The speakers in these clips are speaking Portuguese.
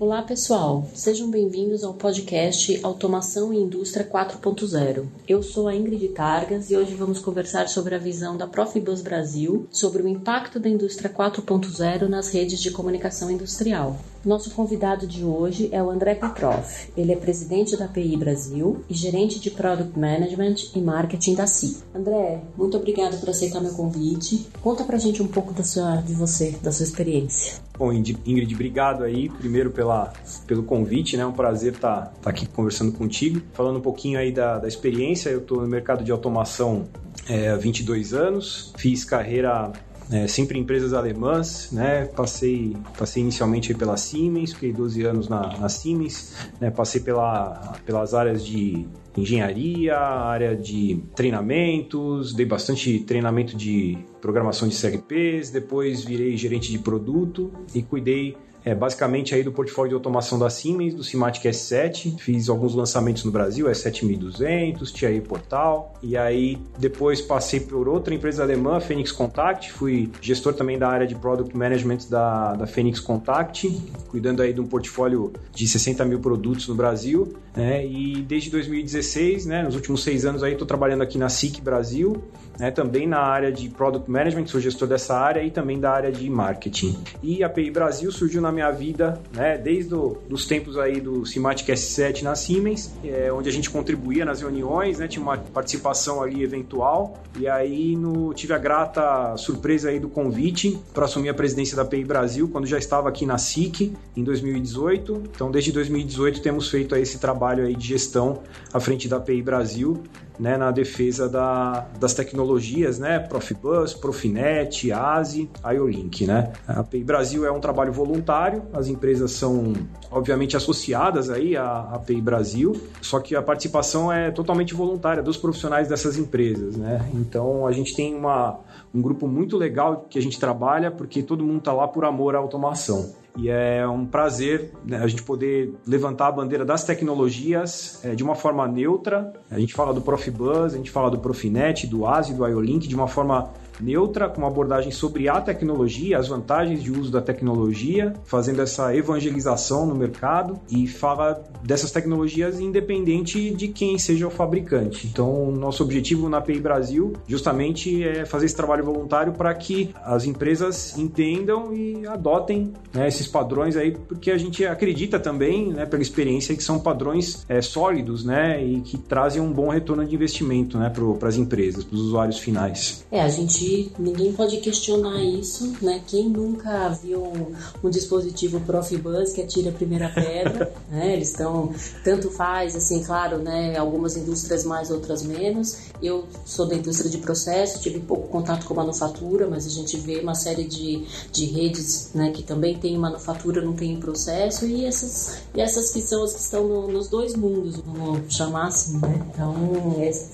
Olá, pessoal. Sejam bem-vindos ao podcast Automação e Indústria 4.0. Eu sou a Ingrid Targas e hoje vamos conversar sobre a visão da Profibus Brasil sobre o impacto da indústria 4.0 nas redes de comunicação industrial. Nosso convidado de hoje é o André Petrov. Ele é presidente da PI Brasil e gerente de Product Management e Marketing da CI. André, muito obrigado por aceitar meu convite. Conta pra gente um pouco da sua, de você, da sua experiência. Bom, Ingrid, obrigado aí, primeiro pela, pelo convite, né? É um prazer estar tá, tá aqui conversando contigo. Falando um pouquinho aí da, da experiência, eu estou no mercado de automação é, há 22 anos, fiz carreira é, sempre em empresas alemãs, né? Passei, passei inicialmente pela Siemens, fiquei 12 anos na, na Siemens, né? Passei pela, pelas áreas de engenharia, área de treinamentos, dei bastante treinamento de programação de CRPs, depois virei gerente de produto e cuidei é, basicamente aí do portfólio de automação da Siemens, do Simatic S7. Fiz alguns lançamentos no Brasil, S7200, TI Portal. E aí depois passei por outra empresa alemã, Phoenix Contact. Fui gestor também da área de Product Management da, da Phoenix Contact, cuidando aí de um portfólio de 60 mil produtos no Brasil. Né? E desde 2016, né, nos últimos seis anos aí, estou trabalhando aqui na SIC Brasil, né, também na área de Product Management, sou gestor dessa área e também da área de Marketing. E a PI Brasil surgiu na minha vida, né, desde os tempos aí do Simatic S7 na Siemens, é, onde a gente contribuía nas reuniões, né, tinha uma participação ali eventual, e aí no, tive a grata surpresa aí do convite para assumir a presidência da PI Brasil, quando já estava aqui na SIC, em 2018. Então, desde 2018 temos feito aí esse trabalho aí de gestão à frente da PI Brasil, né, na defesa da, das tecnologias, né, Profibus, Profinet, ASI, IOLink, né. A API Brasil é um trabalho voluntário, as empresas são obviamente associadas aí à API Brasil, só que a participação é totalmente voluntária dos profissionais dessas empresas, né. Então a gente tem uma, um grupo muito legal que a gente trabalha porque todo mundo está lá por amor à automação. E é um prazer né, a gente poder levantar a bandeira das tecnologias é, de uma forma neutra. A gente fala do Profibus, a gente fala do Profinet, do ASI, do IOLink, de uma forma neutra, com uma abordagem sobre a tecnologia, as vantagens de uso da tecnologia, fazendo essa evangelização no mercado e fala dessas tecnologias independente de quem seja o fabricante. Então, nosso objetivo na API Brasil justamente é fazer esse trabalho voluntário para que as empresas entendam e adotem né, esses padrões aí, porque a gente acredita também, né, pela experiência, que são padrões é, sólidos né, e que trazem um bom retorno de investimento né, para as empresas, para os usuários finais. É, a gente ninguém pode questionar isso, né? Quem nunca viu um, um dispositivo Profibus que atira a primeira pedra, né? Eles estão, tanto faz, assim, claro, né? Algumas indústrias mais, outras menos. Eu sou da indústria de processo, tive pouco contato com manufatura, mas a gente vê uma série de, de redes, né? Que também tem manufatura, não tem processo e essas, e essas que são as que estão no, nos dois mundos, vamos chamar assim, né? Então,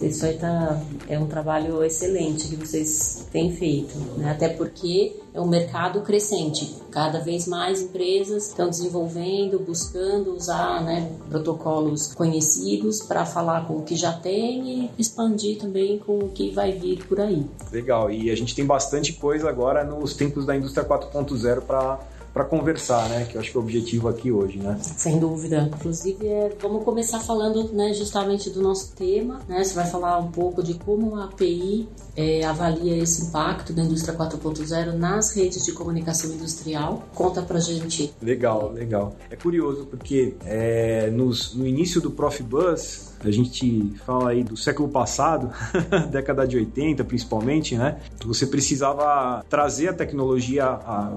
isso aí tá, é um trabalho excelente que vocês tem feito, né? até porque é um mercado crescente. Cada vez mais empresas estão desenvolvendo, buscando usar né, protocolos conhecidos para falar com o que já tem e expandir também com o que vai vir por aí. Legal, e a gente tem bastante coisa agora nos tempos da indústria 4.0 para para conversar, né? Que eu acho que é o objetivo aqui hoje, né? Sem dúvida. Inclusive, é, vamos começar falando, né, justamente do nosso tema, né? Você vai falar um pouco de como a API é, avalia esse impacto da indústria 4.0 nas redes de comunicação industrial. Conta pra gente. Legal, legal. É curioso porque é, nos, no início do Profibus, a gente fala aí do século passado, década de 80 principalmente, né? Você precisava trazer a tecnologia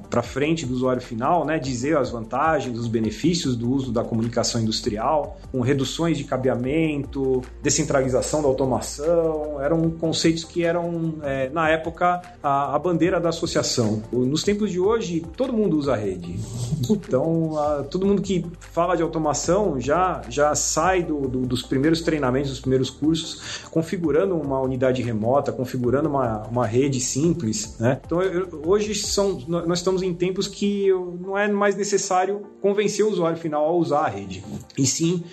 para frente do usuário final, né? Dizer as vantagens, os benefícios do uso da comunicação industrial, com reduções de cabeamento, descentralização da automação, eram conceitos que eram, é, na época, a, a, bandeira da associação. Nos tempos de hoje, todo mundo usa rede. Então, a, todo mundo que fala de automação já, já sai do, do, dos primeiros primeiros treinamentos, os primeiros cursos, configurando uma unidade remota, configurando uma, uma rede simples. Né? Então, eu, hoje são, nós estamos em tempos que não é mais necessário convencer o usuário final a usar a rede. E sim,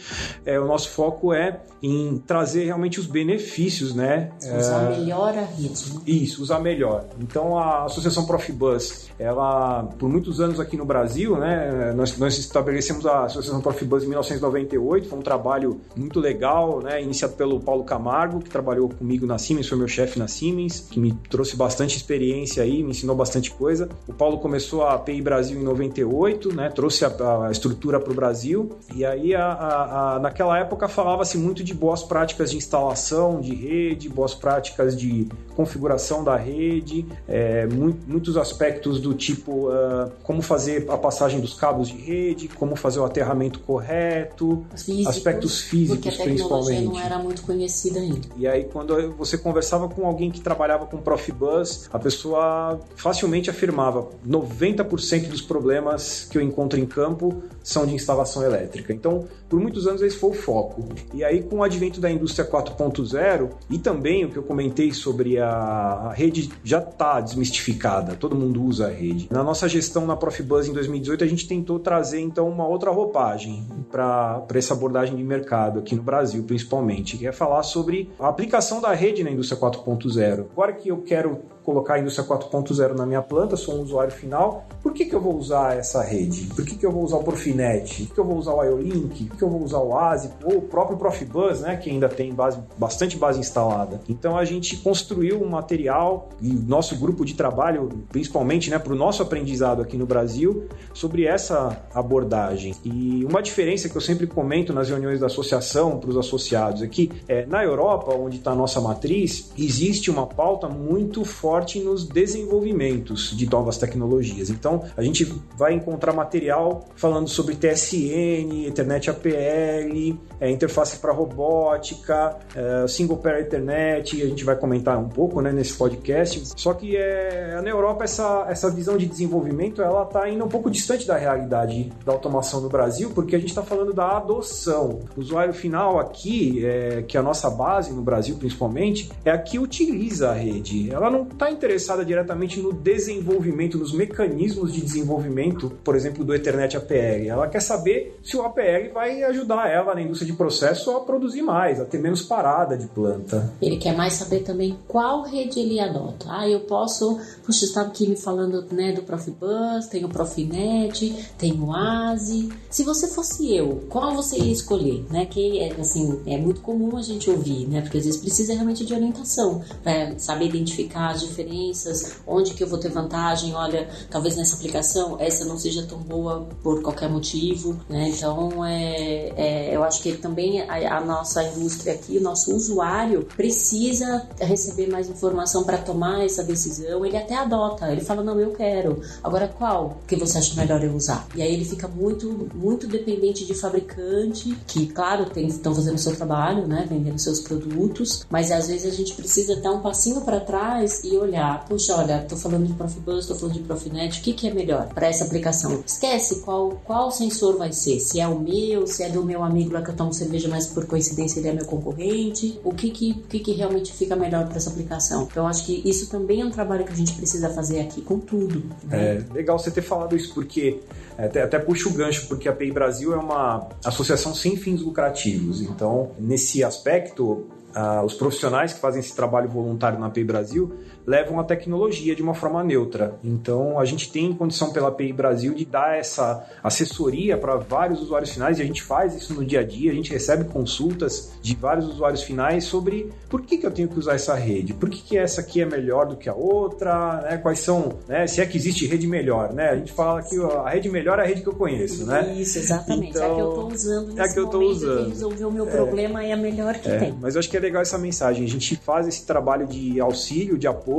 é, o nosso foco é em trazer realmente os benefícios, né? Usar é... melhor a rede. Né? Isso, usar melhor. Então, a Associação Profibus, ela, por muitos anos aqui no Brasil, né? Nós, nós estabelecemos a Associação Profibus em 1998, foi um trabalho muito legal, né? Iniciado pelo Paulo Camargo, que trabalhou comigo na Siemens, foi meu chefe na Siemens, que me trouxe bastante experiência aí, me ensinou bastante coisa. O Paulo começou a API Brasil em 98, né? Trouxe a, a estrutura para o Brasil e aí a, a, naquela época falava-se muito de boas práticas de instalação de rede, boas práticas de configuração da rede, é, muitos aspectos do tipo uh, como fazer a passagem dos cabos de rede, como fazer o aterramento correto, físicos, aspectos físicos principalmente. não era muito conhecida ainda. E aí quando você conversava com alguém que trabalhava com Profibus, a pessoa facilmente afirmava 90% dos problemas que eu encontro em campo são de instalação elétrica. Então, por muitos anos esse foi o foco. E aí com o advento da indústria 4.0 e também o que eu comentei sobre a, a rede já está desmistificada, todo mundo usa a rede. Na nossa gestão na Profibus em 2018 a gente tentou trazer então uma outra roupagem para essa abordagem de mercado aqui no Brasil, principalmente, que é falar sobre a aplicação da rede na indústria 4.0. Agora que eu quero colocar a indústria 4.0 na minha planta, sou um usuário final, por que, que eu vou usar essa rede? Por que, que eu vou usar o Profinet? Por que, eu vou usar o IOLink? Por que, eu vou usar o ASIC? Ou o próprio Profibus, né, que ainda tem base, bastante base instalada. Então a gente construiu um material e nosso grupo de trabalho, principalmente né, para o nosso aprendizado aqui no Brasil, sobre essa abordagem. E uma diferença que eu sempre comento nas reuniões da associação para os associados aqui é na Europa, onde está a nossa matriz, existe uma pauta muito forte forte nos desenvolvimentos de novas tecnologias. Então, a gente vai encontrar material falando sobre TSN, Ethernet APL, é, interface para robótica, é, Single Pair Ethernet, a gente vai comentar um pouco né, nesse podcast. Só que é, na Europa essa, essa visão de desenvolvimento ela está indo um pouco distante da realidade da automação no Brasil, porque a gente está falando da adoção. O usuário final aqui, é, que é a nossa base no Brasil principalmente, é a que utiliza a rede. Ela não está está interessada diretamente no desenvolvimento, nos mecanismos de desenvolvimento, por exemplo, do Ethernet APL. Ela quer saber se o APL vai ajudar ela na indústria de processo a produzir mais, a ter menos parada de planta. Ele quer mais saber também qual rede ele adota. Ah, eu posso, puxa, estava aqui me falando né, do Profibus, tem o Profinet, tem o ASI. Se você fosse eu, qual você ia escolher? Né? Que assim, é muito comum a gente ouvir, né? Porque às vezes precisa realmente de orientação para saber identificar as onde que eu vou ter vantagem, olha, talvez nessa aplicação essa não seja tão boa por qualquer motivo, né? Então, é, é eu acho que também a, a, nossa indústria aqui, o nosso usuário precisa receber mais informação para tomar essa decisão. Ele até adota, ele fala, não, eu quero. Agora, qual que você acha melhor eu usar? E aí ele fica muito, muito dependente de fabricante, que, claro, estão fazendo o seu trabalho, né? Vendendo seus produtos, mas às vezes a gente precisa dar um passinho para trás e olhar, puxa, olha, tô falando de Profibus, tô falando de Profinet, o que, que é melhor para essa aplicação? Esquece qual, qual sensor vai ser, se é o meu, se é do meu amigo lá que eu tomo cerveja, mas por coincidência ele é meu concorrente, o que que, o que, que realmente fica melhor para essa aplicação? Então, acho que isso também é um trabalho que a gente precisa fazer aqui com tudo. Né? É legal você ter falado isso, porque até, até puxa o gancho, porque a PI Brasil é uma associação sem fins lucrativos. Então, nesse aspecto, os profissionais que fazem esse trabalho voluntário na API Brasil levam a tecnologia de uma forma neutra. Então, a gente tem condição pela API Brasil de dar essa assessoria para vários usuários finais e a gente faz isso no dia a dia. A gente recebe consultas de vários usuários finais sobre por que, que eu tenho que usar essa rede, por que, que essa aqui é melhor do que a outra, né? quais são, né? se é que existe rede melhor. Né? A gente fala que a rede melhor é a rede que eu conheço. Né? Isso, exatamente. Então, é a que eu estou usando nesse é a que eu tô usando. resolver o meu é, problema é a melhor que é, tem. Mas eu acho que é legal essa mensagem. A gente faz esse trabalho de auxílio, de apoio,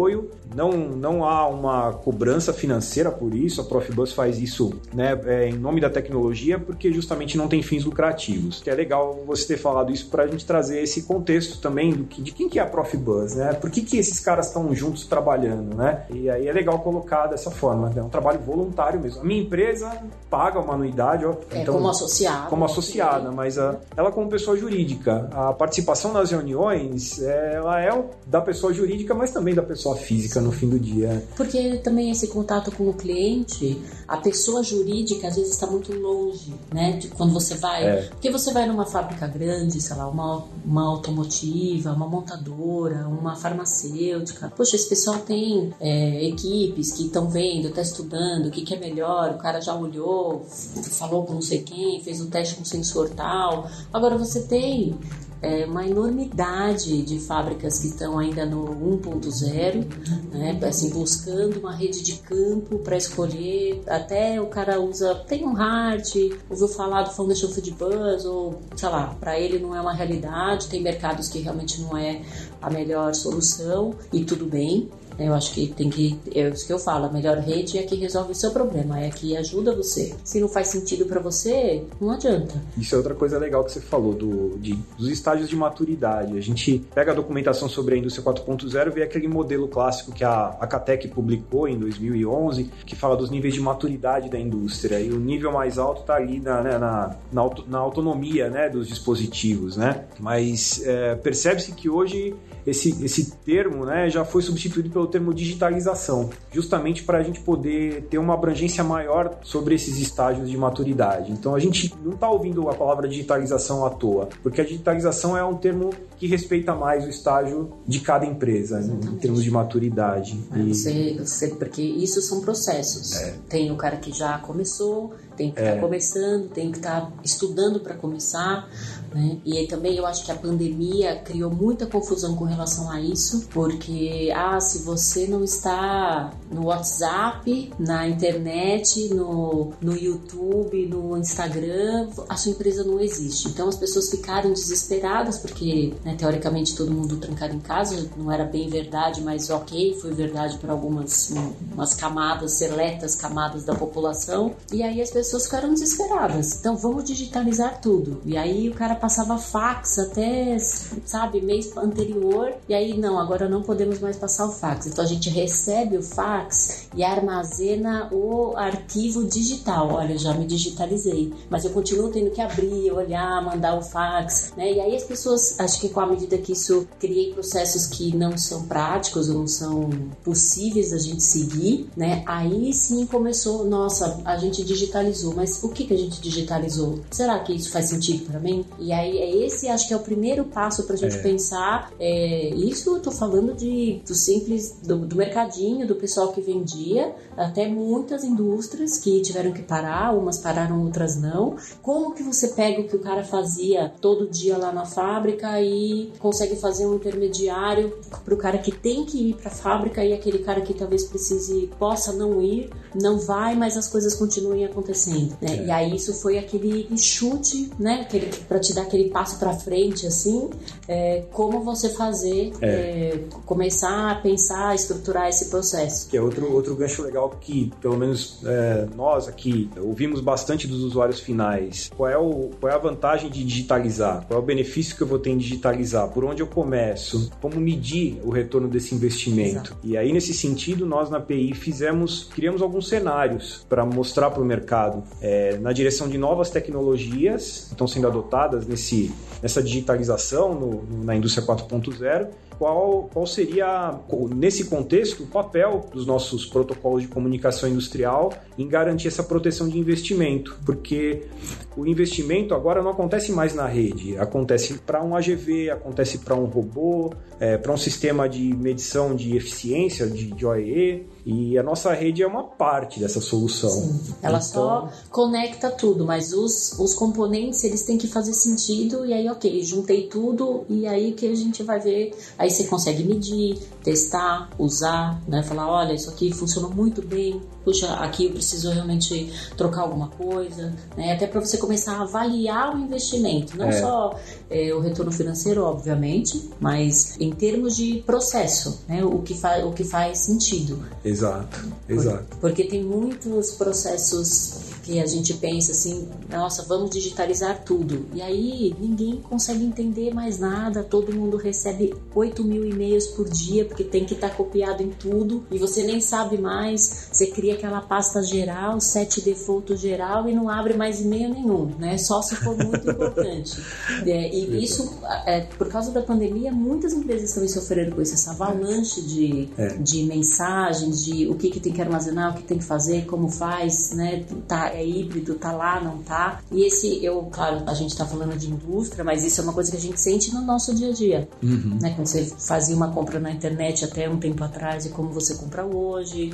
não, não há uma cobrança financeira por isso, a Profibus faz isso né, é, em nome da tecnologia, porque justamente não tem fins lucrativos. Que é legal você ter falado isso para a gente trazer esse contexto também do que, de quem que é a Profibus, né? Por que, que esses caras estão juntos trabalhando, né? E aí é legal colocar dessa forma, né? é um trabalho voluntário mesmo. A minha empresa paga uma anuidade, ó, é, então, como associada. Como associada, mas a, ela como pessoa jurídica. A participação nas reuniões, é, ela é da pessoa jurídica, mas também da pessoa física no fim do dia. Porque também esse contato com o cliente, a pessoa jurídica às vezes está muito longe, né? De quando você vai. É. Porque você vai numa fábrica grande, sei lá, uma, uma automotiva, uma montadora, uma farmacêutica. Poxa, esse pessoal tem é, equipes que estão vendo, está estudando, o que, que é melhor, o cara já olhou, falou com não sei quem, fez o teste com sensor tal. Agora você tem é uma enormidade de fábricas que estão ainda no 1.0, né, assim, buscando uma rede de campo para escolher. Até o cara usa, tem um hard, ouviu falar do Foundation Food Buzz, ou sei lá, para ele não é uma realidade. Tem mercados que realmente não é a melhor solução e tudo bem. Eu acho que tem que. É isso que eu falo. A melhor rede é que resolve o seu problema, é que ajuda você. Se não faz sentido para você, não adianta. Isso é outra coisa legal que você falou, do, de, dos estágios de maturidade. A gente pega a documentação sobre a indústria 4.0 e vê aquele modelo clássico que a, a Catec publicou em 2011, que fala dos níveis de maturidade da indústria. E o nível mais alto está ali na, né, na, na, auto, na, autonomia né, dos dispositivos. Né? Mas é, percebe-se que hoje esse, esse termo né, já foi substituído pelo termo digitalização, justamente para a gente poder ter uma abrangência maior sobre esses estágios de maturidade. Então a gente não está ouvindo a palavra digitalização à toa, porque a digitalização é um termo que respeita mais o estágio de cada empresa né, em termos de maturidade. É, e... Você, você, porque isso são processos. É. Tem o cara que já começou, tem que estar tá é. começando, tem que estar tá estudando para começar. Né? E também eu acho que a pandemia criou muita confusão com relação a isso, porque ah, se você não está no WhatsApp, na internet, no, no YouTube, no Instagram, a sua empresa não existe. Então as pessoas ficaram desesperadas porque né, teoricamente todo mundo trancado em casa, não era bem verdade, mas ok, foi verdade para algumas umas camadas, seletas camadas da população. E aí as pessoas ficaram desesperadas. Então vamos digitalizar tudo. E aí o cara passava fax até, sabe, mês anterior. E aí, não, agora não podemos mais passar o fax. Então a gente recebe o fax e armazena o arquivo digital. Olha, já me digitalizei. Mas eu continuo tendo que abrir, olhar, mandar o fax, né? E aí as pessoas, acho que com a medida que isso criei processos que não são práticos ou não são possíveis da gente seguir, né? Aí sim começou, nossa, a gente digitalizou, mas o que, que a gente digitalizou? Será que isso faz sentido para mim? E aí é esse, acho que é o primeiro passo para a gente é. pensar. É, isso eu tô falando de do simples do, do, mercadinho, do pessoal que vendia, até muitas indústrias que tiveram que parar, umas pararam, outras não. Como que você pega o que o cara fazia todo dia lá na fábrica e consegue fazer um intermediário para o cara que tem que ir para a fábrica e aquele cara que talvez precise possa não ir, não vai, mas as coisas continuem acontecendo. Né? É. E aí isso foi aquele chute, né? Aquele para te dar aquele passo para frente, assim, é, como você fazer, é. É, começar a pensar, estruturar esse processo. Que é outro, outro gancho legal que, pelo menos é, nós aqui, ouvimos bastante dos usuários finais. Qual é, o, qual é a vantagem de digitalizar? Qual é o benefício que eu vou ter em digitalizar? Por onde eu começo? Como medir o retorno desse investimento? Exato. E aí, nesse sentido, nós na PI fizemos, criamos alguns cenários para mostrar para o mercado é, na direção de novas tecnologias que estão sendo adotadas nesse, nessa digitalização no, na indústria 4.0 qual, qual seria, nesse contexto, o papel dos nossos protocolos de comunicação industrial em garantir essa proteção de investimento, porque o investimento agora não acontece mais na rede, acontece para um AGV, acontece para um robô, é, para um sistema de medição de eficiência de, de OEE, e a nossa rede é uma parte dessa solução. Sim. Ela então... só conecta tudo, mas os, os componentes eles têm que fazer sentido e aí, ok, juntei tudo e aí que a gente vai ver, aí você consegue medir, testar, usar, né? Falar, olha, isso aqui funcionou muito bem, puxa, aqui eu preciso realmente trocar alguma coisa, né? Até para você começar a avaliar o investimento, não é. só é, o retorno financeiro, obviamente, mas em termos de processo, né? O que, faz o que faz sentido. Exato, exato. Porque, porque tem muitos processos que a gente pensa assim, nossa, vamos digitalizar tudo. E aí ninguém consegue entender mais nada, todo mundo recebe 8 mil e-mails por dia, porque tem que estar tá copiado em tudo, e você nem sabe mais, você cria aquela pasta geral, set default geral, e não abre mais e-mail nenhum, né? Só se for muito importante. É, e isso, é, por causa da pandemia, muitas empresas também sofreram com isso, essa avalanche de, é. de mensagens, de o que, que tem que armazenar, o que tem que fazer, como faz, né? Tá, é híbrido, tá lá, não tá. E esse, eu, claro, a gente tá falando de indústria, mas isso é uma coisa que a gente sente no nosso dia a dia. Uhum. Né? Quando você fazia uma compra na internet até um tempo atrás e como você compra hoje,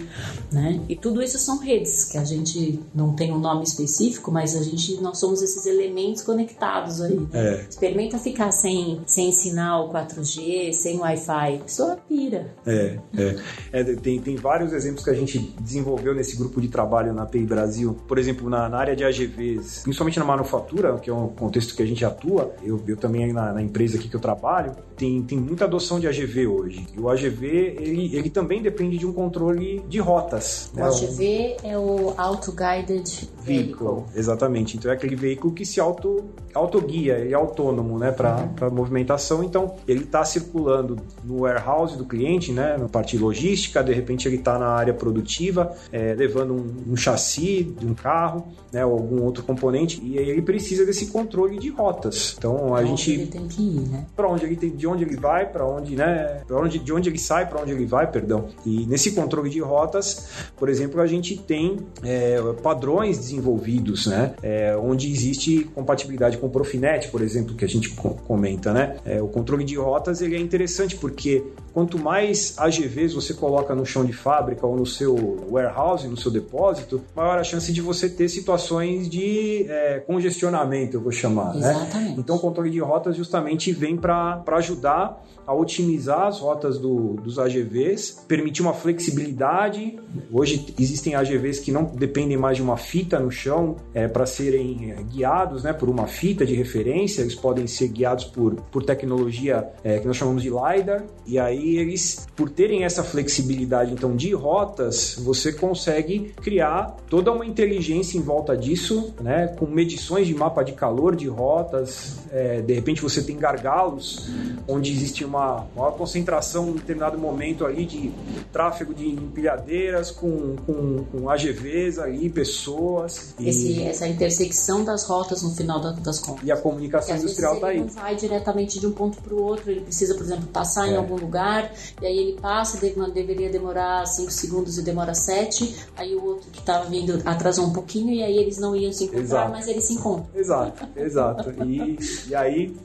né? E tudo isso são redes que a gente não tem um nome específico, mas a gente, nós somos esses elementos conectados aí. É. Experimenta ficar sem, sem sinal 4G, sem Wi-Fi. Pessoa pira. É, é. é tem, tem vários exemplos que a gente desenvolveu nesse grupo de trabalho na PI Brasil. Por exemplo, na, na, área de AGVs, principalmente na manufatura, que é um contexto que a gente atua, eu, eu também na, na, empresa aqui que eu trabalho, tem, tem muita adoção de AGV hoje. E o AGV, ele, ele também depende de um controle de rotas. Né? AGV é o Auto Guided Vehicle. Exatamente. Então é aquele veículo que se auto, autoguia, ele é autônomo né, para uhum. movimentação. Então ele está circulando no warehouse do cliente, né, na parte logística, de repente ele está na área produtiva, é, levando um, um chassi de um carro né, ou algum outro componente, e aí ele precisa desse controle de rotas. Então a pra gente ele tem que ir, né? Para onde ele tem, de onde ele vai, para onde, né, para onde, de onde ele sai, para onde ele vai, perdão. E nesse controle de rotas, por exemplo, a gente tem é, padrões desenvolvidos, né, é, onde existe compatibilidade com o Profinet, por exemplo, que a gente comenta, né? É, o controle de rotas ele é interessante porque quanto mais AGVs você coloca no chão de fábrica ou no seu warehouse, no seu depósito, maior a chance de você ter situações de é, congestionamento, eu vou chamar. Né? Exatamente. Né? Então, o controle de rotas justamente vem para ajudar a otimizar as rotas do, dos AGVs, permitir uma flexibilidade. Hoje existem AGVs que não dependem mais de uma fita no chão é, para serem é, guiados né, por uma fita de referência, eles podem ser guiados por, por tecnologia é, que nós chamamos de LiDAR, e aí eles, por terem essa flexibilidade então de rotas, você consegue criar toda uma inteligência em volta disso, né, com medições de mapa de calor de rotas, é, de repente você tem gargalos onde existe uma maior concentração em determinado momento ali de tráfego de empilhadeiras com, com, com AGVs ali, pessoas. Esse, essa intersecção das rotas no final da, das contas. E a comunicação industrial está aí. Ele não vai diretamente de um ponto para o outro, ele precisa, por exemplo, passar é. em algum lugar, e aí ele passa, deveria demorar 5 segundos e demora 7, aí o outro que estava vindo atrasou um pouquinho, e aí eles não iam se encontrar, exato. mas eles se encontram. Exato, exato. E, e aí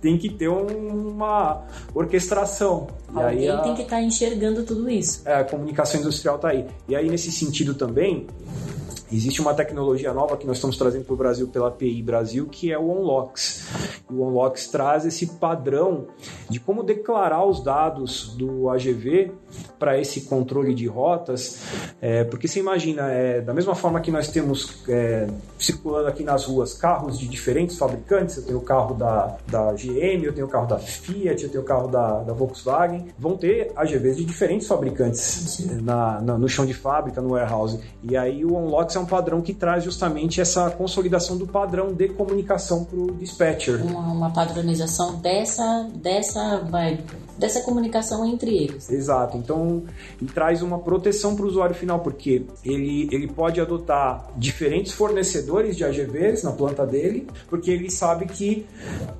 tem que ter uma orquestração. E Alguém a, tem que estar tá enxergando tudo isso. É, a comunicação industrial está aí. E aí, nesse sentido também, Existe uma tecnologia nova que nós estamos trazendo para o Brasil pela API Brasil, que é o OnLocks. E o OnLocks traz esse padrão de como declarar os dados do AGV para esse controle de rotas, é, porque você imagina, é, da mesma forma que nós temos é, circulando aqui nas ruas carros de diferentes fabricantes, eu tenho o carro da, da GM, eu tenho o carro da Fiat, eu tenho o carro da, da Volkswagen, vão ter AGVs de diferentes fabricantes na, na, no chão de fábrica, no warehouse. E aí o É um padrão que traz justamente essa consolidação do padrão de comunicação para o dispatcher. Uma, uma, padronização dessa, dessa, vai, dessa comunicação entre eles. Exato. Então, e traz uma proteção para o usuário final, porque ele, ele pode adotar diferentes fornecedores de AGVs na planta dele, porque ele sabe que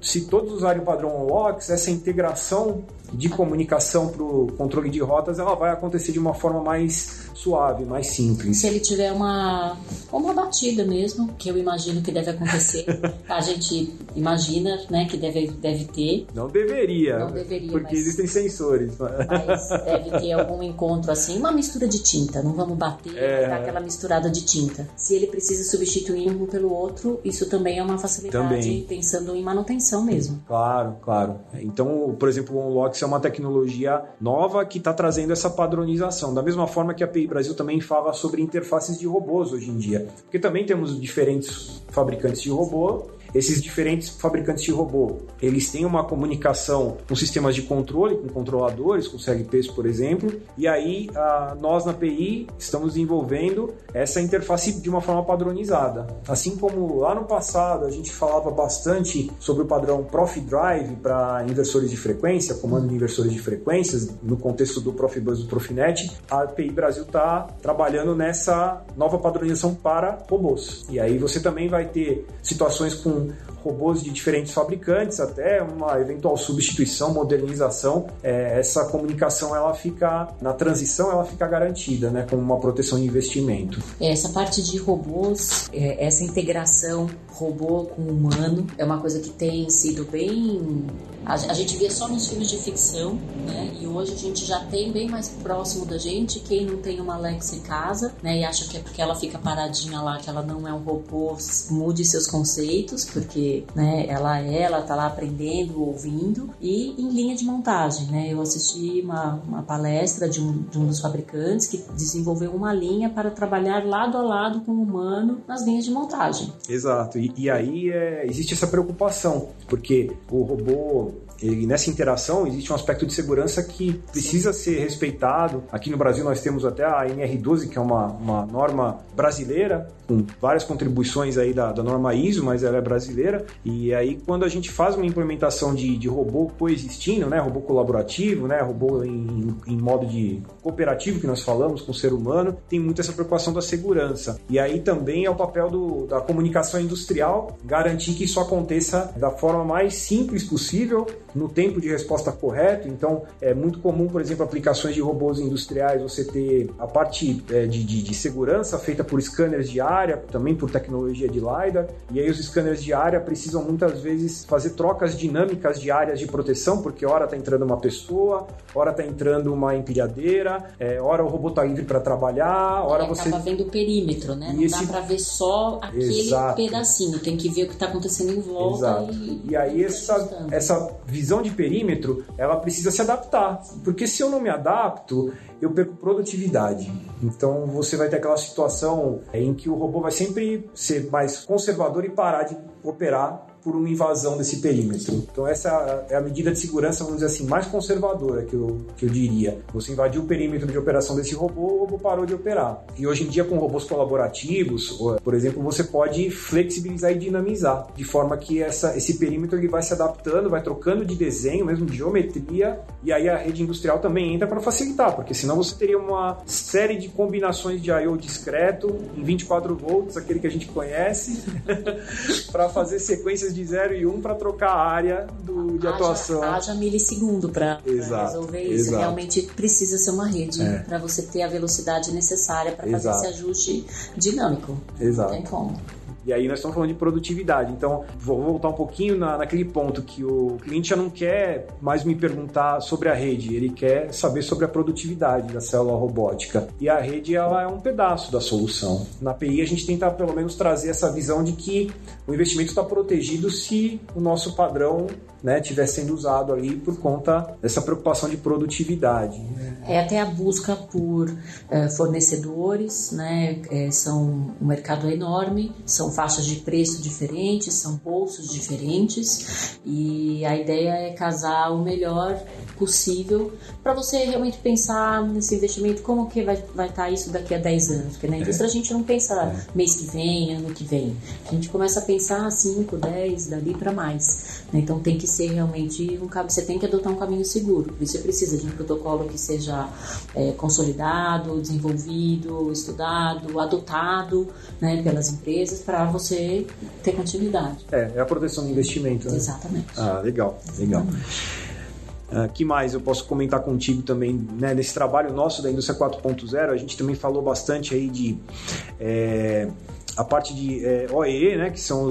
se todos usarem o padrão OnLocks, essa integração de comunicação para o controle de rotas ela vai acontecer de uma forma mais suave, mais simples. Se ele tiver uma uma, batida mesmo, que eu imagino que deve acontecer. a gente imagina né, que deve, deve ter. Não deveria. Não deveria, Porque mas, existem sensores. mas deve ter algum encontro assim, uma mistura de tinta. Não vamos bater, É. dar aquela misturada de tinta. Se ele precisa substituir um pelo outro, isso também é uma facilidade Também. pensando em manutenção mesmo. Claro, claro. Então, por exemplo, o Unlocks é uma tecnologia nova que está trazendo essa padronização. Da mesma forma que a API Brasil também fala sobre interfaces de robôs hoje em dia. Porque também temos diferentes fabricantes de robô. Esses diferentes fabricantes de robô, eles têm uma comunicação com sistemas de controle, com controladores, com CLPs, por exemplo, e aí ah, nós na PI estamos desenvolvendo essa interface de uma forma padronizada. Assim como lá no passado a gente falava bastante sobre o padrão Profi Drive para inversores de frequência, comando de inversores de frequências, no contexto do Profibus do Profinet, a API Brasil está trabalhando nessa nova padronização para robôs. E aí você também vai ter situações com robôs de diferentes fabricantes, até uma eventual substituição, modernização, é, essa comunicação ela fica na transição ela fica garantida, né, com uma proteção de investimento. Essa parte de robôs, é, essa integração robô com humano é uma coisa que tem sido bem. A, gente via só nos filmes de ficção, né? E hoje a gente já tem bem mais próximo da gente quem não tem uma Alexa em casa, né? E acha que é porque ela fica paradinha lá, que ela não é um robô, mude seus conceitos, porque, né? Ela é, ela tá lá aprendendo, ouvindo e em linha de montagem, né? Eu assisti uma, uma palestra de um, de um dos fabricantes que desenvolveu uma linha para trabalhar lado a lado com o humano nas linhas de montagem. Exato. E, e aí é, existe essa preocupação, porque o robô ele, nessa interação existe um aspecto de segurança que precisa ser respeitado. Aqui no Brasil nós temos até a NR12, que é uma, uma norma brasileira, com várias contribuições aí da, da norma ISO, mas ela é brasileira. E aí quando a gente faz uma implementação de, de robô coexistindo, né, robô colaborativo, né, robô em, em modo de cooperativo que nós falamos com o ser humano, tem muito essa preocupação da segurança. E aí também é o papel do, da comunicação industrial garantir que isso aconteça da forma mais simples possível, no tempo de resposta correto. Então, é muito comum, por exemplo, aplicações de robôs industriais, você ter a parte é, de, de, de, segurança feita por scanners de área, também por tecnologia de LiDAR. E aí os scanners de área precisam muitas vezes fazer trocas dinâmicas de áreas de proteção, porque hora está entrando uma pessoa, hora está entrando uma empilhadeira, é, hora o robô está livre para trabalhar, hora e você... acaba vendo o perímetro, né? E Não esse- dá para ver só aquele Exato. pedacinho, tem que ver o que está acontecendo em volta. Exato. E, E aí essa, ajustando. essa visão de perímetro, ela precisa se adaptar. Porque se eu não me adapto, eu perco produtividade. Então você vai ter aquela situação em que o robô vai sempre ser mais conservador e parar de operar por uma invasão desse perímetro. Então essa é a medida de segurança, vamos dizer assim, mais conservadora que eu, que eu diria. Você invadiu o perímetro de operação desse robô, o robô parou de operar. E hoje em dia com robôs colaborativos, por exemplo, você pode flexibilizar e dinamizar, de forma que essa, esse perímetro ele vai se adaptando, vai trocando de desenho, mesmo de geometria, e aí a rede industrial também entra para facilitar, porque senão você teria uma série de combinações de I/O discreto em 24 volts, aquele que a gente conhece, para fazer sequências de 0 e 1 para trocar a área do, de Haja- atuação. Haja milissegundo para resolver isso. exato. Realmente precisa ser uma rede É. para você ter a velocidade necessária para fazer esse ajuste dinâmico. Exato. Não tem como. E aí nós estamos falando de produtividade. Então, vou voltar um pouquinho na, naquele ponto que o cliente já não quer mais me perguntar sobre a rede, ele quer saber sobre a produtividade da célula robótica. E a rede ela é um pedaço da solução. Na API a gente tenta pelo menos trazer essa visão de que o investimento está protegido se o nosso padrão né, sendo usado ali por conta dessa preocupação de produtividade. É até a busca por eh, fornecedores, né? eh, são um mercado enorme, são faixas de preço diferentes, são bolsos diferentes e a ideia é casar o melhor possível para você realmente pensar nesse investimento como que vai vai estar isso daqui a 10 anos, porque na indústria a gente não pensa mês que vem, ano que vem, a gente começa a pensar 5, 10, dali para mais. né? Então tem que ser realmente um caminho, você tem que adotar um caminho seguro. Por isso você precisa de um protocolo que seja é, consolidado, desenvolvido, estudado, adotado né, pelas empresas para você ter continuidade. É, é a proteção do investimento. Né? Exatamente. Ah, legal, legal. Uh, que mais eu posso comentar contigo também, né? Nesse trabalho nosso da indústria 4.0, a gente também falou bastante aí de é, a parte de é, OEE, né, que são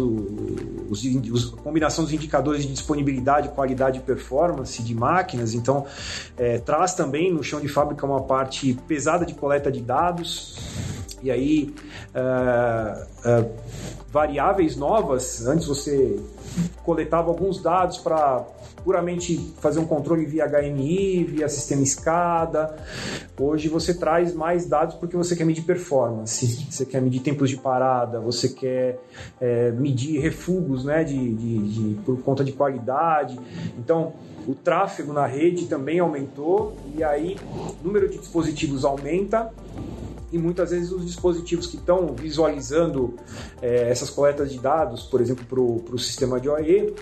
os, os, a combinação dos indicadores de disponibilidade, qualidade e performance de máquinas. Então, é, traz também no chão de fábrica uma parte pesada de coleta de dados. E aí, uh, uh, variáveis novas. Antes você coletava alguns dados para puramente fazer um controle via HMI, via sistema escada. Hoje você traz mais dados porque você quer medir performance, você quer medir tempos de parada, você quer é, medir refugos né, de, de, de, por conta de qualidade. Então, o tráfego na rede também aumentou e aí o número de dispositivos aumenta e muitas vezes os dispositivos que estão visualizando é, essas coletas de dados, por exemplo, para o sistema de OE,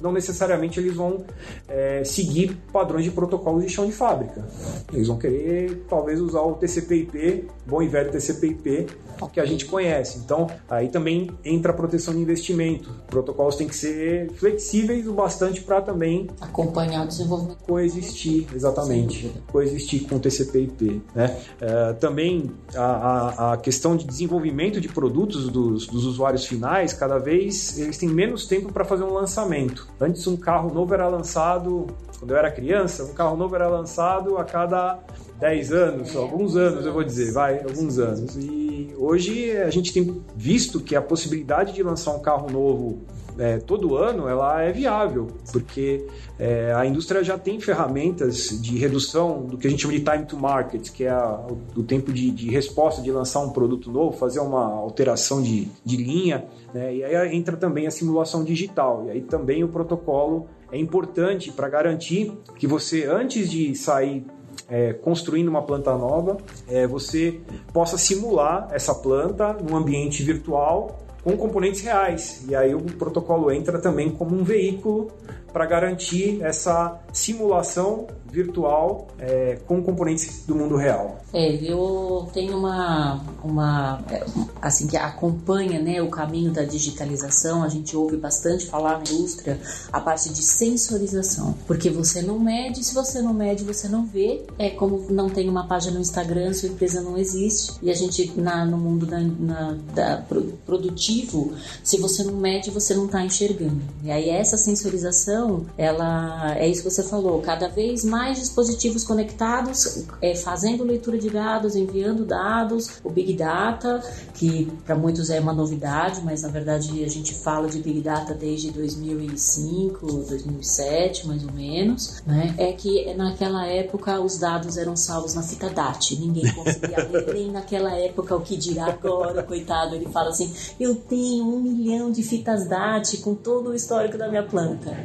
não necessariamente eles vão é, seguir padrões de protocolos de chão de fábrica. Eles vão querer, talvez, usar o TCP/IP, bom e velho TCP/IP, que a gente conhece. Então, aí também entra a proteção de investimento. Protocolos têm que ser flexíveis o bastante para também acompanhar o desenvolvimento. Coexistir, exatamente. Coexistir com o TCP/IP. Né? Uh, também a, a, a, questão de desenvolvimento de produtos dos, dos usuários finais, cada vez eles têm menos tempo para fazer um lançamento. Antes, um carro novo era lançado, quando eu era criança, um carro novo era lançado a cada 10 anos, alguns anos eu vou dizer, vai, alguns anos. E hoje a gente tem visto que a possibilidade de lançar um carro novo é, todo ano ela é viável, porque é, a indústria já tem ferramentas de redução do que a gente chama de time to market, que é a, o, o, tempo de, de, resposta de lançar um produto novo, fazer uma alteração de, de linha, né? e aí entra também a simulação digital, e aí também o protocolo é importante para garantir que você, antes de sair é, construindo uma planta nova, é, você possa simular essa planta num ambiente virtual com componentes reais. E aí o protocolo entra também como um veículo para garantir essa simulação virtual é, com componentes do mundo real. É, eu tenho uma, uma é, assim que acompanha né, o caminho da digitalização. A gente ouve bastante falar na indústria a parte de sensorização, porque você não mede, se você não mede, você não vê. É como não tem uma página no Instagram, sua empresa não existe. E a gente na, no mundo da, na, da produtivo, se você não mede, você não está enxergando. E aí essa sensorização, ela é isso que você falou. Cada vez mais mais dispositivos conectados, é, fazendo leitura de dados, enviando dados, o Big Data, que para muitos é uma novidade, mas na verdade a gente fala de Big Data desde 2005, 2007, mais ou menos, né? É que naquela época os dados eram salvos na fita DAT, ninguém conseguia ler nem naquela época o que dirá agora, coitado, ele fala assim, eu tenho um milhão de fitas DAT com todo o histórico da minha planta.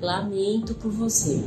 Lamento por você.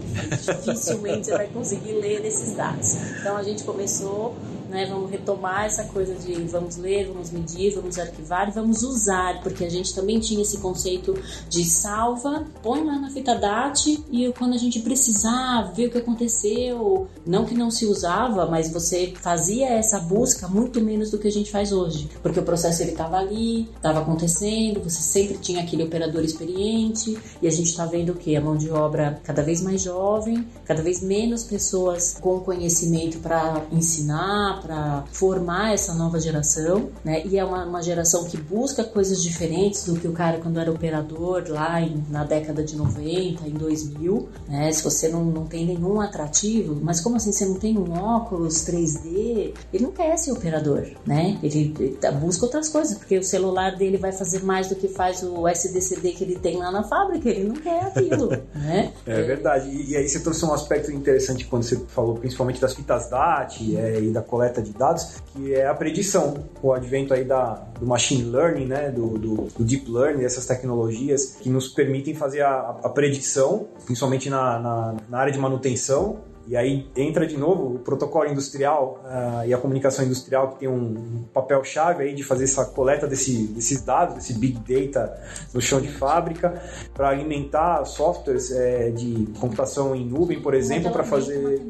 Dificilmente você vai conseguir ler esses dados. Então a gente começou né? Vamos retomar essa coisa de vamos ler, vamos medir, vamos arquivar e vamos usar, porque a gente também tinha esse conceito de salva, põe lá na fita DAT e quando a gente precisar ver o que aconteceu, não que não se usava, mas você fazia essa busca muito menos do que a gente faz hoje, porque o processo ele estava ali, estava acontecendo, você sempre tinha aquele operador experiente e a gente está vendo o que a mão de obra cada vez mais jovem, cada vez menos pessoas com conhecimento para ensinar, para formar essa nova geração, né? E é uma, uma, geração que busca coisas diferentes do que o cara quando era operador lá em, na década de 90, em 2000, né? Se você não, não tem nenhum atrativo, mas como assim você não tem um óculos 3D? Ele não quer ser operador, né? Ele, ele busca outras coisas, porque o celular dele vai fazer mais do que faz o SDCD que ele tem lá na fábrica, ele não quer aquilo, né? É verdade. E, e, aí você trouxe um aspecto interessante quando você falou principalmente das fitas DAT é, e da coleta coleta de dados, que é a predição, o advento aí da, do machine learning, né, do, do, do deep learning, essas tecnologias que nos permitem fazer a, a predição, principalmente na, na, na área de manutenção, E aí entra de novo o protocolo industrial uh, e a comunicação industrial que tem um, papel chave aí de fazer essa coleta desse, desses dados, desse big data no chão de fábrica para alimentar softwares é, de computação em nuvem, por exemplo, para fazer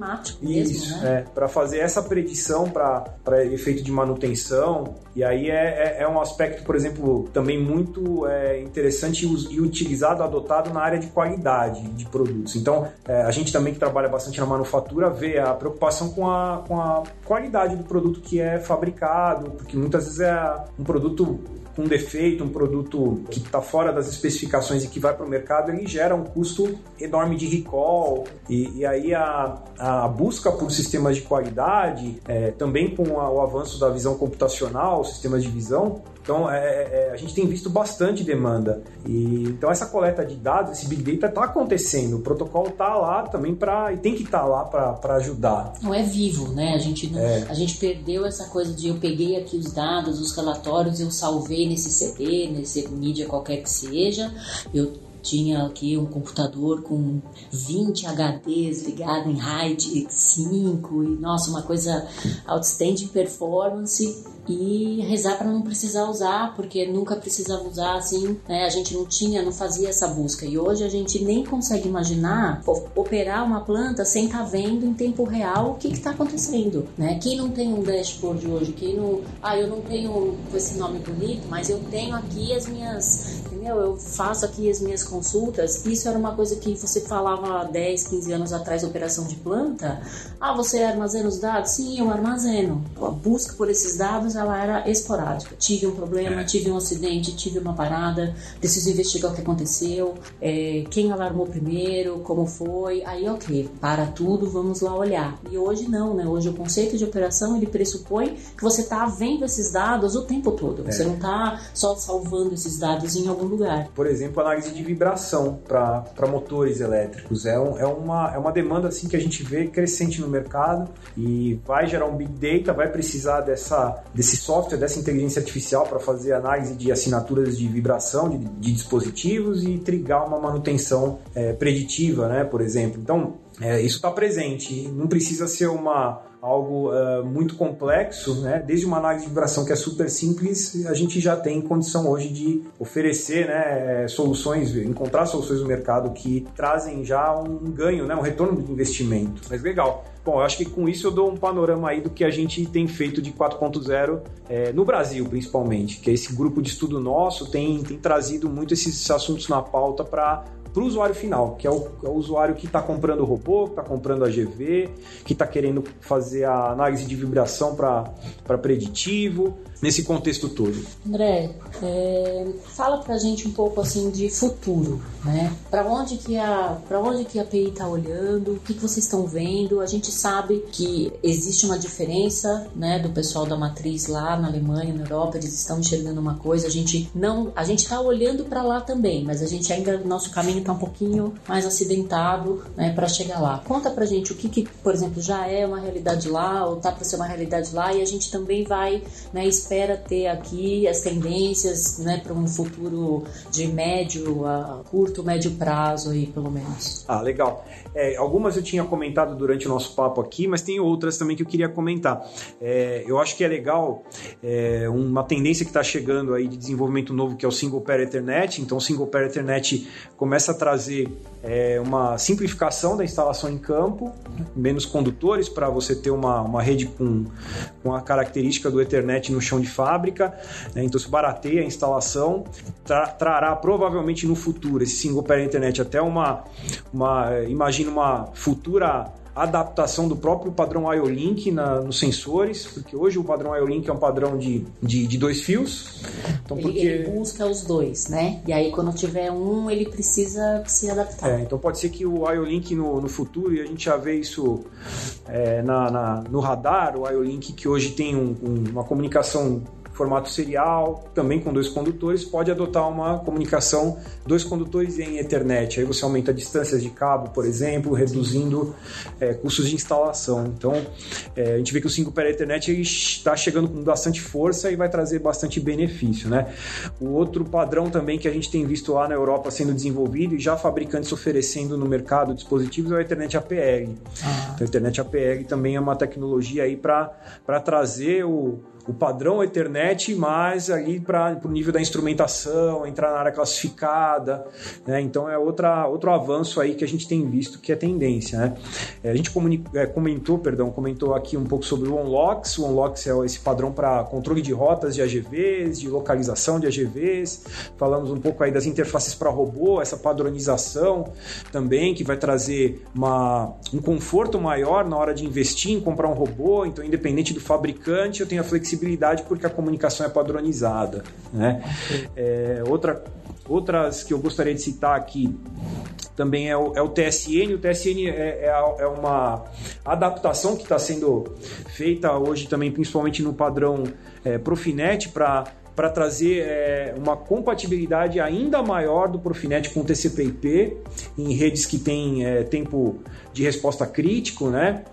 isso, né? é, para fazer essa predição para efeito de manutenção. E aí é, é, é, um aspecto, por exemplo, também muito é, interessante e utilizado, adotado na área de qualidade de produtos. Então, é, a gente também que trabalha bastante na manufatura vê a preocupação com a, com a qualidade do produto que é fabricado, porque muitas vezes é um produto com defeito, um produto que está fora das especificações e que vai para o mercado, ele gera um custo enorme de recall. E, e aí a, a, busca por sistemas de qualidade, é, também com a, o avanço da visão computacional, sistemas de visão, então, é, é, é, a gente tem visto bastante demanda. E, então, essa coleta de dados, esse Big Data está acontecendo. O protocolo está lá também para. e tem que estar tá lá para ajudar. Não é vivo, né? A gente, não, é. a gente perdeu essa coisa de eu peguei aqui os dados, os relatórios, eu salvei nesse CD, nesse mídia qualquer que seja, eu tinha aqui um computador com 20 HDs ligado em RAID 5 e nossa, uma coisa outstanding performance e rezar para não precisar usar, porque nunca precisava usar assim, né? A gente não tinha, não fazia essa busca. E hoje a gente nem consegue imaginar operar uma planta sem estar tá vendo em tempo real o que está acontecendo, né? Quem não tem um dashboard hoje, quem não, ah, eu não tenho esse nome bonito, mas eu tenho aqui as minhas, entendeu? Eu faço aqui as minhas consultas. Isso era uma coisa que você falava 10, 15 anos atrás, operação de planta. Ah, você armazena os dados? Sim, eu armazeno. A busca por esses dados ela era esporádica. Tive um problema, é. tive um acidente, tive uma parada, preciso investigar o que aconteceu, é, quem alarmou primeiro, como foi. Aí, ok, para tudo, vamos lá olhar. E hoje não, né? Hoje o conceito de operação ele pressupõe que você está vendo esses dados o tempo todo. Você é. não está só salvando esses dados em algum lugar. Por exemplo, análise de vibração para motores elétricos é, um, é, uma, é uma demanda assim que a gente vê crescente no mercado e vai gerar um big data, vai precisar dessa desse software, dessa inteligência artificial para fazer análise de assinaturas de vibração de, de dispositivos e trigar uma manutenção é, preditiva, né, por exemplo. Então, é, isso está presente. Não precisa ser uma, algo uh, muito complexo, né? Desde uma análise de vibração que é super simples, a gente já tem condição hoje de oferecer né, soluções, encontrar soluções no mercado que trazem já um ganho, né, um retorno do investimento. Mas legal. Bom, eu acho que com isso eu dou um panorama aí do que a gente tem feito de 4.0 é, no Brasil, principalmente, que esse grupo de estudo nosso tem, tem trazido muito esses assuntos na pauta para para o usuário final, que é o, é o usuário que está comprando o robô, que está comprando a GV, que está querendo fazer a análise de vibração para preditivo, nesse contexto todo. André, é, fala para a gente um pouco assim de futuro, né? Para onde que a para onde que a API está olhando? O que, que vocês estão vendo? A gente sabe que existe uma diferença, né, do pessoal da matriz lá na Alemanha, na Europa, eles estão enxergando uma coisa. A gente não, a gente está olhando para lá também, mas a gente ainda nosso caminho está um pouquinho mais acidentado, né, para chegar lá. Conta para gente o que, que, por exemplo, já é uma realidade lá ou tá para ser uma realidade lá e a gente também vai, né, espera ter aqui as tendências né, para um futuro de médio a curto, médio prazo aí, pelo menos. Ah, legal. É, algumas eu tinha comentado durante o nosso papo aqui, mas tem outras também que eu queria comentar. É, eu acho que é legal é, uma tendência que está chegando aí de desenvolvimento novo que é o Single Pair Ethernet. Então, o Single Pair Ethernet começa a trazer é, uma simplificação da instalação em campo, menos condutores para você ter uma, uma rede com, com a característica do Ethernet no chão de fábrica. Né? Então, se barateia a instalação, tra trará provavelmente no futuro esse single pair internet até uma, uma imagina uma futura adaptação do próprio padrão IO-Link nos sensores, porque hoje o padrão IO-Link é um padrão de, de, de dois fios. Então, ele, porque... ele busca os dois, né? E aí quando tiver um, ele precisa se adaptar. É, então pode ser que o IO-Link no, no futuro, e a gente já vê isso é, na, na, no radar, o IO-Link que hoje tem um, um, uma comunicação formato serial, também com dois condutores, pode adotar uma comunicação dois condutores em Ethernet. Aí você aumenta distâncias de cabo, por exemplo, reduzindo é, custos de instalação. Então, é, a gente vê que o 5 para Ethernet está chegando com bastante força e vai trazer bastante benefício. Né? O outro padrão também que a gente tem visto lá na Europa sendo desenvolvido e já fabricantes oferecendo no mercado dispositivos é o Ethernet APR. Ah. Então, o Ethernet APR também é uma tecnologia aí para trazer o, o padrão Ethernet, mas ali para o nível da instrumentação, entrar na área classificada. Né? Então é outra, outro avanço aí que a gente tem visto que é tendência. Né? É, a gente é, comentou, perdão, comentou aqui um pouco sobre o OnLox. O OnLox é esse padrão para controle de rotas de AGVs, de localização de AGVs. Falamos um pouco aí das interfaces para robô, essa padronização também que vai trazer uma, um conforto maior na hora de investir em comprar um robô. Então, independente do fabricante, eu tenho a flexibilidade flexibilidade porque a comunicação é padronizada. Né? É, outra, outras que eu gostaria de citar aqui também é o, é o TSN. O TSN é, é, é uma adaptação que está sendo feita hoje também, principalmente no padrão é, Profinet, para para trazer é, uma compatibilidade ainda maior do Profinet com o TCP/IP em redes que têm é, tempo de resposta crítico, né?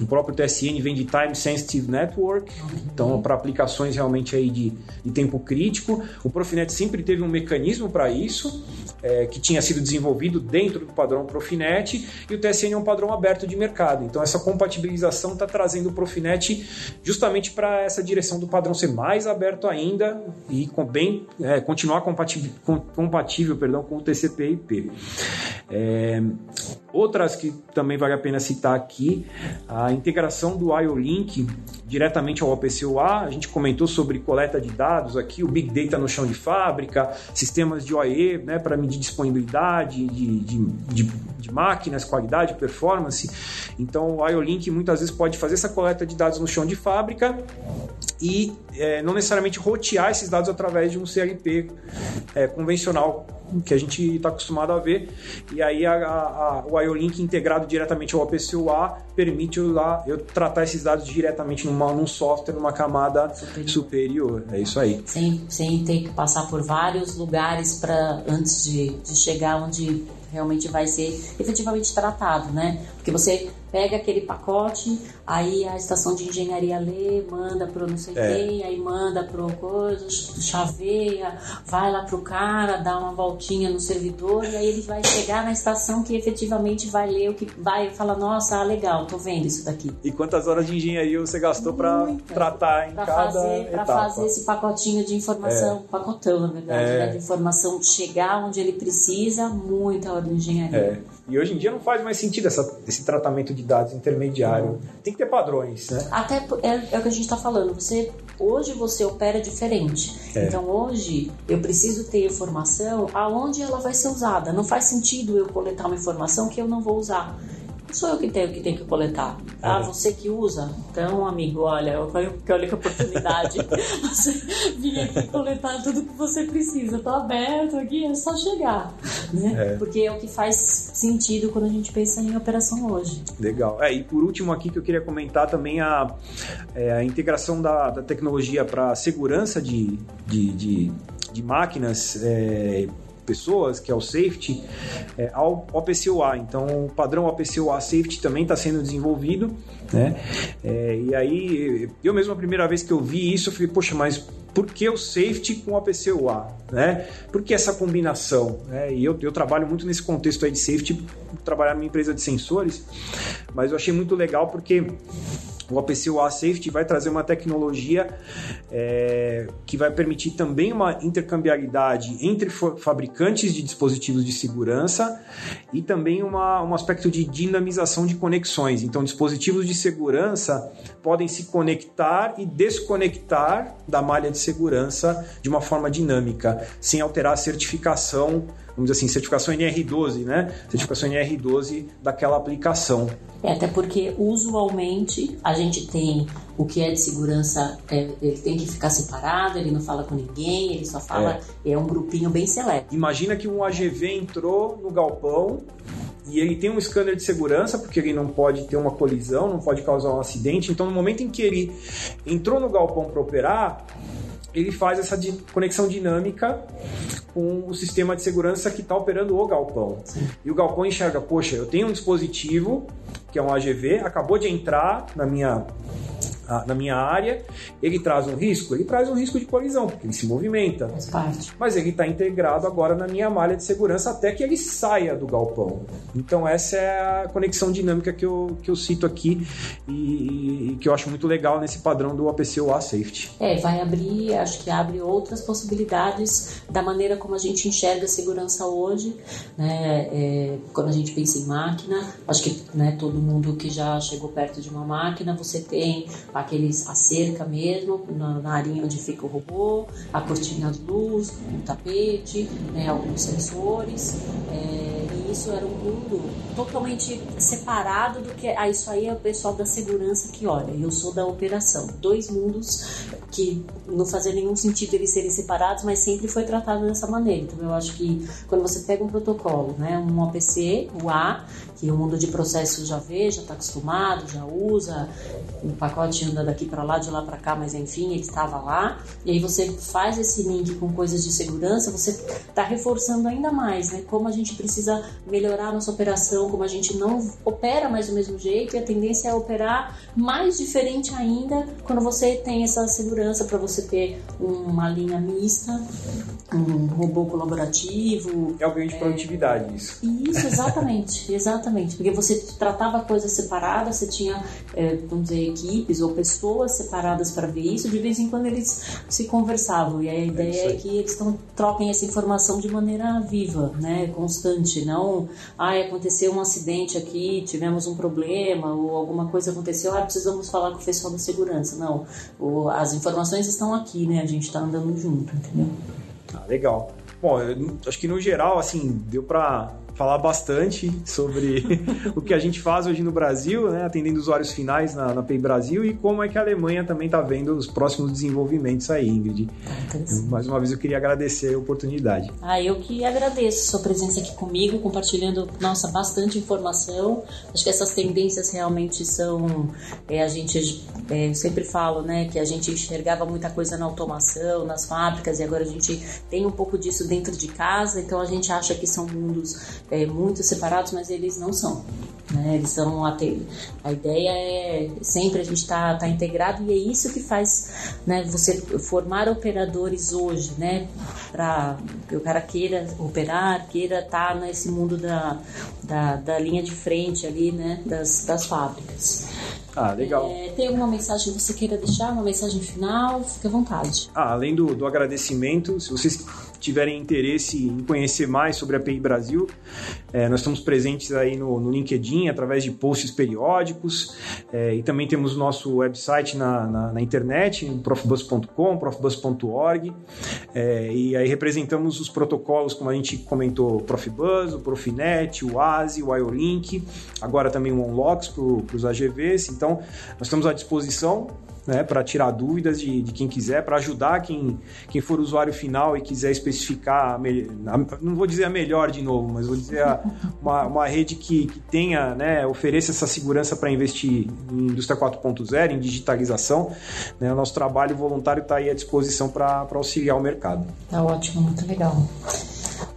O próprio TSN vem de Time Sensitive Network, então para aplicações realmente aí de, de, tempo crítico. O Profinet sempre teve um mecanismo para isso, é, que tinha sido desenvolvido dentro do padrão Profinet, e o TSN é um padrão aberto de mercado. Então essa compatibilização está trazendo o Profinet justamente para essa direção do padrão ser mais aberto ainda e com bem é, continuar compatível, compatível perdão, com o TCP/IP. É, outras que também vale a pena citar aqui, a integração do IO-Link diretamente ao OPC-UA, a gente comentou sobre coleta de dados aqui, o Big Data no chão de fábrica, sistemas de OE né, para medir disponibilidade de, de, de, de, máquinas, qualidade, performance. Então o IO-Link muitas vezes pode fazer essa coleta de dados no chão de fábrica e é, não necessariamente rotear esses dados através de um CLP é, convencional que a gente está acostumado a ver. E aí a, a, o IO-Link integrado diretamente ao OPC-UA permite eu, lá, eu tratar esses dados diretamente numa, num software, numa camada superior. superior. É isso aí. Sem, sem ter que passar por vários lugares para antes de, de chegar onde realmente vai ser efetivamente tratado, né? Porque você pega aquele pacote, aí a estação de engenharia lê, manda pro não sei é. quem, aí manda pro coisa, chaveia, vai lá pro cara, dá uma voltinha no servidor e aí ele vai chegar na estação que efetivamente vai ler o que vai e fala, nossa, ah, legal, tô vendo isso daqui. E quantas horas de engenharia você gastou para tratar em pra cada fazer, etapa? Para fazer esse pacotinho de informação, é. pacotão, na verdade, é. né, de informação chegar onde ele precisa, muita hora de engenharia. É. E hoje em dia não faz mais sentido essa, esse tratamento de dados intermediário. Tem que ter padrões, né? Até é, é o que a gente está falando. Você hoje você opera diferente. É. Então hoje eu preciso ter informação aonde ela vai ser usada. Não faz sentido eu coletar uma informação que eu não vou usar sou eu que tenho que, tenho que coletar. Ah, você que usa. Então, amigo, olha, olha que oportunidade. você vir aqui coletar tudo que você precisa. Tô aberto aqui, é só chegar. Né? É. Porque é o que faz sentido quando a gente pensa em operação hoje. Legal. É, e por último aqui que eu queria comentar também a, é, a integração da, da tecnologia para segurança de, de, de, de máquinas é, pessoas, que é o safety, é, ao OPCOA. Então, o padrão OPCOA Safety também está sendo desenvolvido, né? É, e aí, eu mesmo, a primeira vez que eu vi isso, eu falei, poxa, mas por que o safety com o OPCOA? Né? Por que essa combinação? É, e eu, eu trabalho muito nesse contexto aí de safety, trabalhar numa empresa de sensores, mas eu achei muito legal porque o OPC-UA Safety vai trazer uma tecnologia é, que vai permitir também uma intercambiabilidade entre fabricantes de dispositivos de segurança e também uma, um aspecto de dinamização de conexões. Então, dispositivos de segurança podem se conectar e desconectar da malha de segurança de uma forma dinâmica, sem alterar a certificação vamos dizer assim, certificação NR12, né? Certificação NR12 daquela aplicação. É, até porque usualmente a gente tem o que é de segurança, é, ele tem que ficar separado, ele não fala com ninguém, ele só fala, é, é um grupinho bem seleto. Imagina que um AGV entrou no galpão e ele tem um scanner de segurança, porque ele não pode ter uma colisão, não pode causar um acidente. Então, no momento em que ele entrou no galpão para operar, ele faz essa conexão dinâmica com o sistema de segurança que está operando o galpão. Sim. E o galpão enxerga, poxa, eu tenho um dispositivo que é um AGV, acabou de entrar na minha na minha área, ele traz um risco? Ele traz um risco de colisão, porque ele se movimenta. Faz parte. Mas ele está integrado agora na minha malha de segurança até que ele saia do galpão. Então essa é a conexão dinâmica que eu, que eu cito aqui e, e que eu acho muito legal nesse padrão do APC OA Safety. É, vai abrir, acho que abre outras possibilidades da maneira como a gente enxerga a segurança hoje, né? É, quando a gente pensa em máquina, acho que né, todo mundo que já chegou perto de uma máquina, você tem aqueles, a cerca mesmo, na, na área onde fica o robô, a cortina de luz, o tapete, né, alguns sensores. É, e isso era um mundo totalmente separado do que. Ah, isso aí é o pessoal da segurança que olha, eu sou da operação. Dois mundos que não fazia nenhum sentido eles serem separados, mas sempre foi tratado dessa maneira. Então eu acho que quando você pega um protocolo, né, um OPC, o A, que o mundo de processos já vê, já está acostumado, já usa, o pacote anda daqui para lá, de lá para cá, mas enfim, ele estava lá. E aí você faz esse link com coisas de segurança, você está reforçando ainda mais, né? Como a gente precisa melhorar a nossa operação, como a gente não opera mais do mesmo jeito e a tendência é operar mais diferente ainda quando você tem essa segurança para você ter uma linha mista, um robô colaborativo. É o ganho de produtividade é... isso. Isso, exatamente, exatamente. Porque você tratava coisas separadas, você tinha, é, vamos dizer, equipes ou pessoas separadas para ver isso, de vez em quando eles se conversavam. E a é ideia é, é que eles tão, troquem essa informação de maneira viva, né, constante. Não, ah, aconteceu um acidente aqui, tivemos um problema, ou alguma coisa aconteceu, ah, precisamos falar com o pessoal da segurança. Não, as informações estão aqui, né, a gente está andando junto, entendeu? Ah, legal. Bom, eu, acho que no geral, assim, deu para falar bastante sobre o que a gente faz hoje no Brasil, né, atendendo usuários finais na, na PEI Brasil e como é que a Alemanha também está vendo os próximos desenvolvimentos aí, Ingrid. mais uma vez eu queria agradecer a oportunidade. Ah, eu que agradeço a sua presença aqui comigo, compartilhando, nossa, bastante informação. Acho que essas tendências realmente são, é, a gente, é, eu sempre falo, né, que a gente enxergava muita coisa na automação, nas fábricas e agora a gente tem um pouco disso dentro de casa, então a gente acha que são mundos é, muito separados, mas eles não são. Né? Eles são a, a ideia é sempre a gente estar tá, tá integrado e é isso que faz né, você formar operadores hoje, né? Para que o cara queira operar, queira estar tá nesse mundo da, da, da, linha de frente ali, né? Das, das fábricas. Ah, legal. É, tem alguma mensagem que você queira deixar? Uma mensagem final? Fique à vontade. Ah, além do, do agradecimento, se vocês tiverem interesse em conhecer mais sobre a API Brasil, é, nós estamos presentes aí no, no, LinkedIn através de posts periódicos é, e também temos o nosso website na, na, na internet, profbus.com, profbus.org é, e aí representamos os protocolos como a gente comentou, Profbus, o Profinet, o ASI, o IOLink, agora também o OnLogs para os AGVs, então nós estamos à disposição né, para tirar dúvidas de, de quem quiser, para ajudar quem, quem for usuário final e quiser especificar, a, não vou dizer a melhor de novo, mas vou dizer a, uma, uma rede que, que tenha, né, ofereça essa segurança para investir em indústria 4.0, em digitalização. Né, o nosso trabalho voluntário está aí à disposição para auxiliar o mercado. Tá ótimo, muito legal.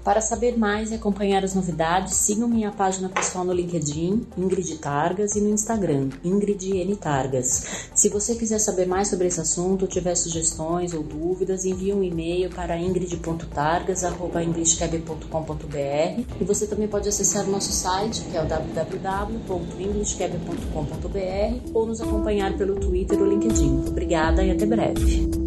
Para saber mais e acompanhar as novidades, sigam minha página pessoal no LinkedIn, Ingrid Targas, e no Instagram, Ingrid N. Targas. Se você quiser saber mais sobre esse assunto, ou tiver sugestões ou dúvidas, envie um e-mail para ingrid.targas.englishcab.com.br e você também pode acessar o nosso site, que é o www.englishcab.com.br ou nos acompanhar pelo Twitter ou LinkedIn. Obrigada e até breve.